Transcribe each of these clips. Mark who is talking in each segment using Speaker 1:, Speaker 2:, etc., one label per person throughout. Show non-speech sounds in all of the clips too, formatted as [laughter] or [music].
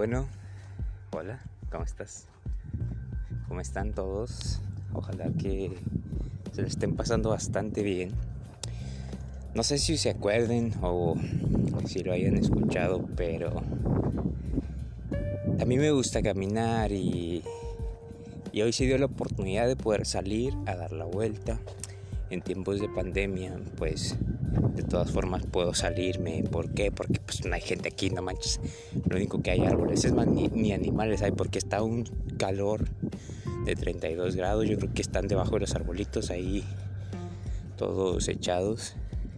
Speaker 1: Bueno, hola, ¿cómo estás? ¿Cómo están todos? Ojalá que se lo estén pasando bastante bien. No sé si se acuerden o si lo hayan escuchado, pero a mí me gusta caminar y, y hoy se dio la oportunidad de poder salir a dar la vuelta. En tiempos de pandemia, pues de todas formas puedo salirme. ¿Por qué? Porque pues no hay gente aquí, no manches. Lo único que hay árboles, es más, ni, animales hay porque está un calor de 32 grados. Yo creo que están debajo de los arbolitos ahí todos echados.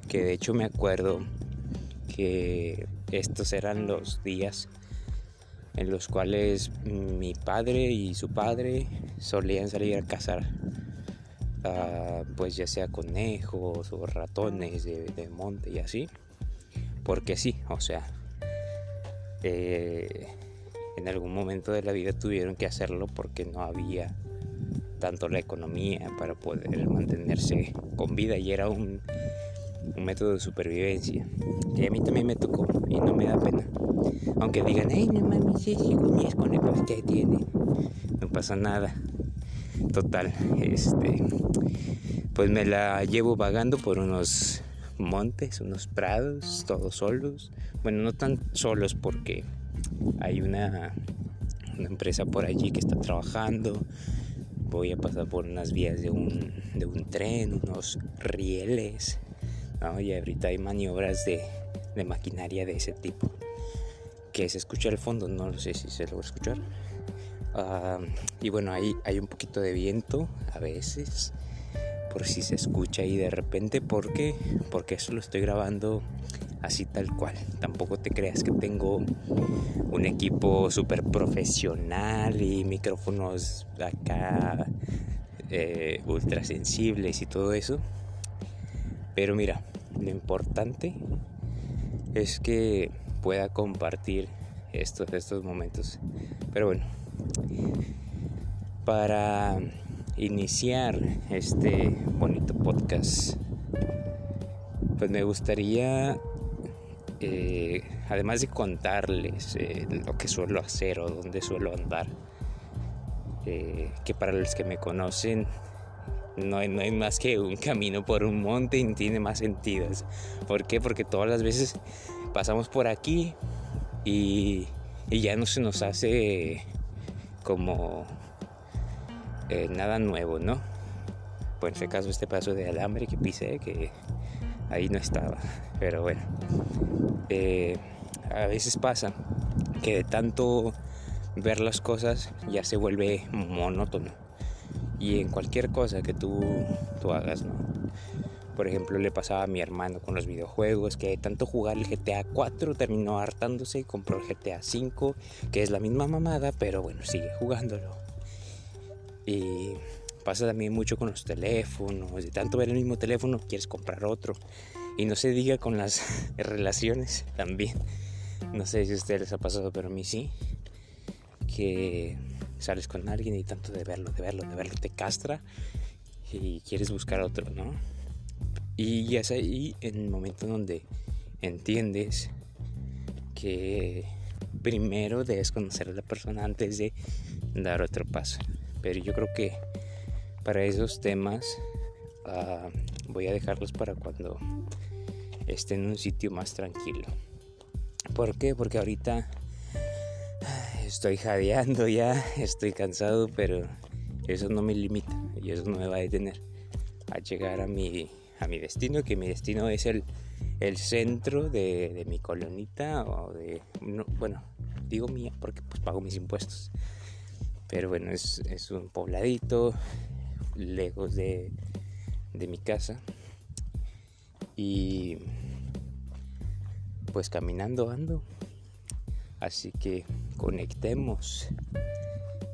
Speaker 1: Que de hecho me acuerdo que estos eran los días en los cuales mi padre y su padre solían salir a cazar pues ya sea conejos o ratones de, monte y así. Porque sí, o sea, eh, en algún momento de la vida tuvieron que hacerlo porque no había tanto la economía para poder mantenerse con vida y era un, método de supervivencia. Y a mí también me tocó y no me da pena. Aunque digan, ay, no mames, si comías conejos, ¿qué tiene? No pasa nada. Total, este, pues me la llevo vagando por unos montes, unos prados, todos solos. Bueno, no tan solos porque hay una, empresa por allí que está trabajando. Voy a pasar por unas vías de un, de un tren, unos rieles. Y ahorita hay maniobras de, de maquinaria de ese tipo. Que se escucha al fondo, no sé si se lo va a escuchar y bueno, ahí hay un poquito de viento a veces, por si se escucha ahí de repente. ¿Por qué? Porque eso lo estoy grabando así tal cual. Tampoco te creas que tengo un equipo súper profesional y micrófonos acá eh, ultra sensibles y todo eso. Pero mira, lo importante es que pueda compartir estos, estos momentos. Pero bueno, para iniciar este bonito podcast, pues me gustaría, eh, además de contarles eh, lo que suelo hacer o dónde suelo andar, eh, que para los que me conocen no hay, más que un camino por un monte y tiene más sentido. ¿Por qué? Porque todas las veces pasamos por aquí y ya no se nos hace como eh, nada nuevo, ¿no? Pues en caso este paso de alambre que pisé, que ahí no estaba. Pero bueno, eh, a veces pasa que de tanto ver las cosas ya se vuelve monótono. Y en cualquier cosa que tú, tú hagas, ¿no? Por ejemplo, le pasaba a mi hermano con los videojuegos, que de tanto jugar el GTA 4 terminó hartándose y compró el GTA 5, que es la misma mamada, pero bueno, sigue jugándolo. Y pasa también mucho con los teléfonos, de tanto ver el mismo teléfono quieres comprar otro. Y no se diga con las [laughs] relaciones también. No sé si a ustedes les ha pasado, pero a mí sí. Que sales con alguien y tanto de verlo, de verlo, de verlo te castra y quieres buscar otro, ¿no? Y es ahí en el momento donde entiendes que primero debes conocer a la persona antes de dar otro paso. Pero yo creo que para esos temas ah, voy a dejarlos para cuando esté en un sitio más tranquilo. ¿Por qué? Porque ahorita estoy jadeando ya, estoy cansado, pero eso no me limita y eso no me va a detener a llegar a mi a mi destino, que mi destino es el, el centro de, mi colonita o de, bueno, digo mía porque pues pago mis impuestos. Pero bueno, es, es un pobladito lejos de, de mi casa. Y pues caminando ando. Así que conectemos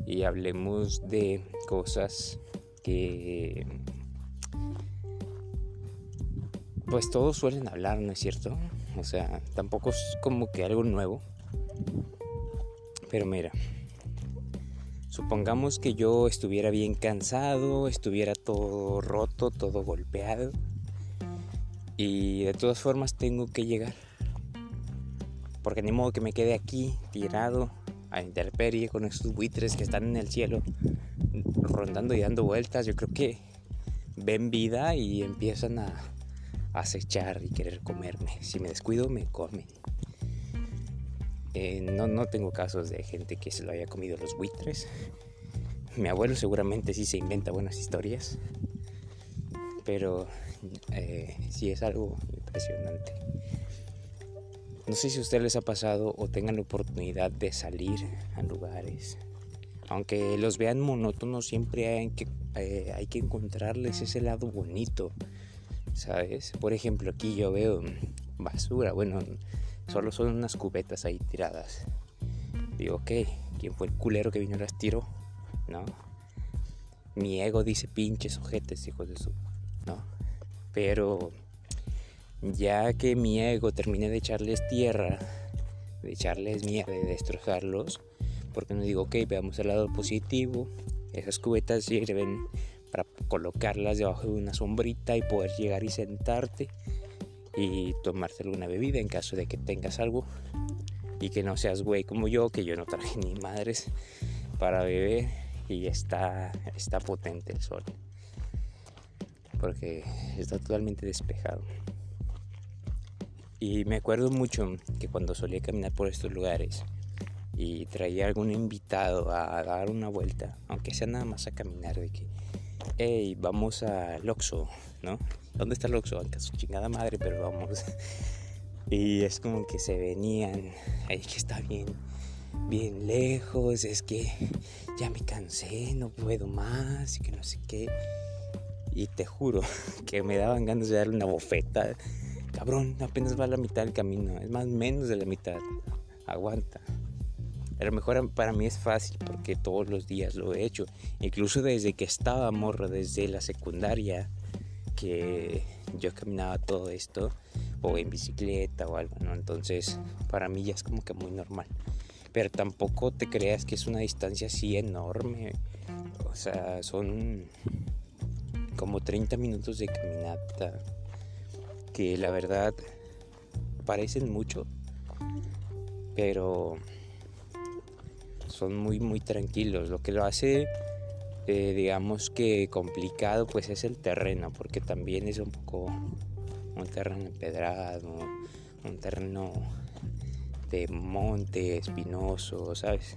Speaker 1: y hablemos de cosas que pues todos suelen hablar, ¿no es cierto? O sea, tampoco es como que algo nuevo. Pero mira, supongamos que yo estuviera bien cansado, estuviera todo roto, todo golpeado. Y de todas formas tengo que llegar. Porque ni modo que me quede aquí tirado a interperie con esos buitres que están en el cielo rondando y dando vueltas. Yo creo que ven vida y empiezan a acechar y querer comerme. Si me descuido, me comen. Eh, no, no tengo casos de gente que se lo haya comido los buitres. Mi abuelo seguramente sí se inventa buenas historias. Pero eh, sí es algo impresionante. No sé si a ustedes les ha pasado o tengan la oportunidad de salir a lugares. Aunque los vean monótonos, siempre hay que, eh, hay que encontrarles ese lado bonito. ¿Sabes? Por ejemplo, aquí yo veo basura. Bueno, solo son unas cubetas ahí tiradas. Digo, ok, ¿quién fue el culero que vino y las tiró? ¿No? Mi ego dice pinches ojetes, hijos de su. ¿No? Pero ya que mi ego termine de echarles tierra, de echarles mierda, de destrozarlos, porque no digo, ok, veamos el lado positivo, esas cubetas sirven para colocarlas debajo de una sombrita y poder llegar y sentarte y tomarte alguna bebida en caso de que tengas algo y que no seas güey como yo, que yo no traje ni madres para beber y está, está potente el sol porque está totalmente despejado. Y me acuerdo mucho que cuando solía caminar por estos lugares y traía algún invitado a dar una vuelta, aunque sea nada más a caminar, de que, hey, vamos a Loxo, ¿no? ¿Dónde está Loxo? Aunque su chingada madre, pero vamos. [laughs] Y es como que se venían, ahí que está bien, bien lejos, es que ya me cansé, no puedo más y que no sé qué. Y te juro [laughs] que me daban ganas de darle una bofeta. Cabrón, apenas va a la mitad del camino. Es más, menos de la mitad. Aguanta. A lo mejor para mí es fácil porque todos los días lo he hecho. Incluso desde que estaba morro, desde la secundaria, que yo caminaba todo esto, o en bicicleta o algo, ¿no? Entonces, para mí ya es como que muy normal. Pero tampoco te creas que es una distancia así enorme. O sea, son como 30 minutos de caminata que la verdad parecen mucho, pero son muy muy tranquilos. Lo que lo hace eh, digamos que complicado pues es el terreno, porque también es un poco un terreno empedrado, un terreno de monte espinoso, ¿sabes?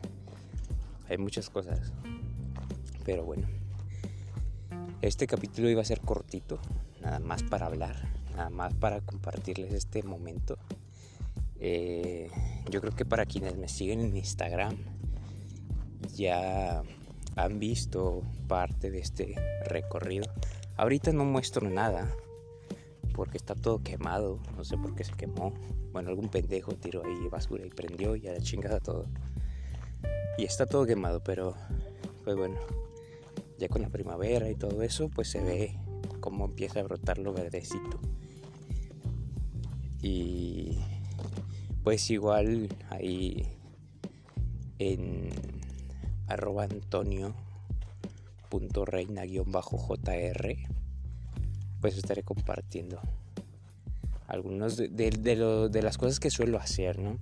Speaker 1: Hay muchas cosas. Pero bueno. Este capítulo iba a ser cortito, nada más para hablar, nada más para compartirles este momento. Eh, yo creo que para quienes me siguen en Instagram ya han visto parte de este recorrido. Ahorita no muestro nada porque está todo quemado, no sé por qué se quemó. Bueno, algún pendejo tiró ahí basura y prendió y a la chingada todo. Y está todo quemado, pero pues bueno, ya con la primavera y todo eso, pues se ve cómo empieza a brotar lo verdecito. Y pues igual ahí en arroba antonio punto reina guion bajo jr pues estaré compartiendo algunos de, de las cosas que suelo hacer, ¿no?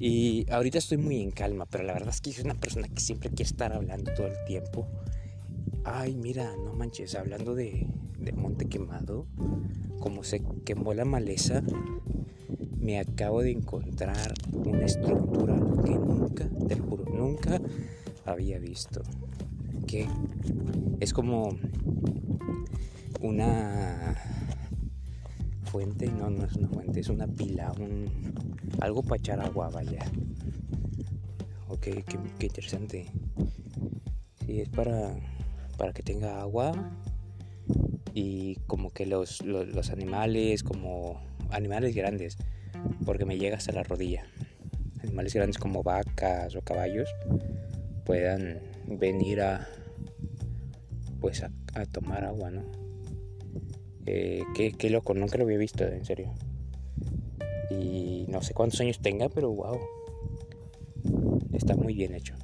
Speaker 1: Y ahorita estoy muy en calma, pero la verdad es que soy una persona que siempre quiere estar hablando todo el tiempo Ay, mira, no manches, hablando de, monte quemado, como se quemó la maleza, me acabo de encontrar una estructura que nunca, te lo juro, nunca había visto. Que es como una fuente, no, no es una fuente, es una pila, un, algo para echar agua, vaya. Ok, qué, interesante. Sí, es para para que tenga agua y como que los, los, animales, como animales grandes, porque me llega hasta la rodilla, animales grandes como vacas o caballos puedan venir a pues a, tomar agua, ¿no? Eh, qué, loco, nunca lo había visto, en serio. Y no sé cuántos años tenga, pero wow. Está muy bien hecho.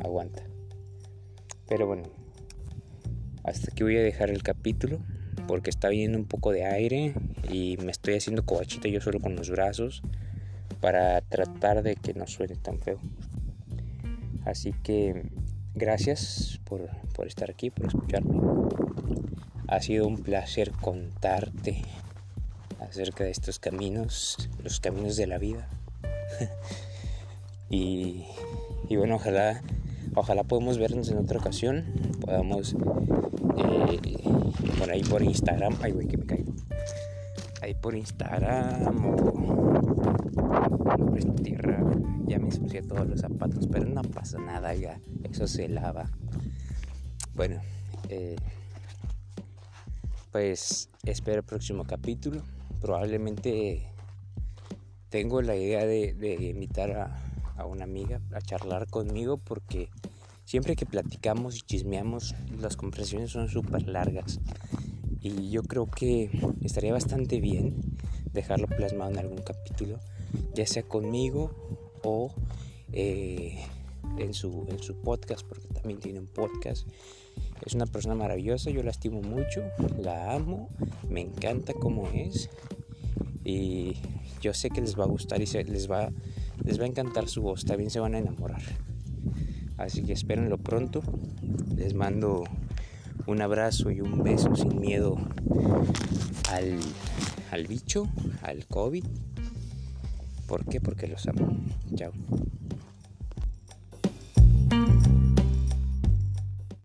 Speaker 1: Aguanta. Pero bueno, hasta aquí voy a dejar el capítulo porque está viniendo un poco de aire y me estoy haciendo cobachita yo solo con los brazos para tratar de que no suene tan feo. Así que gracias por, por estar aquí, por escucharme. Ha sido un placer contarte acerca de estos caminos, los caminos de la vida. [laughs] y, bueno, ojalá, ojalá podamos vernos en otra ocasión, podamos eh, por ahí por Instagram, ay güey que me caigo, ahí por Instagram o por tierra, me ensucié todos los zapatos, pero no pasa nada, ya, eso se lava. Bueno, eh, pues espero el próximo capítulo probablemente tengo la idea de, invitar a, una amiga a charlar conmigo porque siempre que platicamos y chismeamos las conversaciones son súper largas y yo creo que estaría bastante bien dejarlo plasmado en algún capítulo ya sea conmigo o eh, en, su, en su podcast porque también tiene un podcast es una persona maravillosa, yo la estimo mucho, la amo, me encanta cómo es y yo sé que les va a gustar y les, va, les va a encantar su voz, también se van a enamorar. Así que espérenlo pronto, les mando un abrazo y un beso sin miedo al, al bicho, al COVID. ¿Por qué? Porque los amo. Chao.